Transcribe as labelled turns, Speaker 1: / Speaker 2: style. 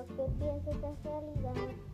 Speaker 1: lo que pienso es realidad.